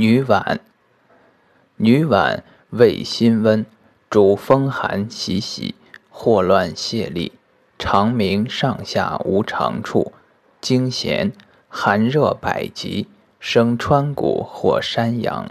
女脘，女脘味辛温，主风寒袭袭，霍乱泄力，肠鸣上下无常处，经弦，寒热百疾，生川谷或山阳。